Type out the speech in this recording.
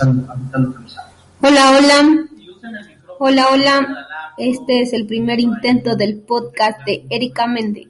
Hola, hola. Hola, hola. Este es el primer intento del podcast de Erika Méndez.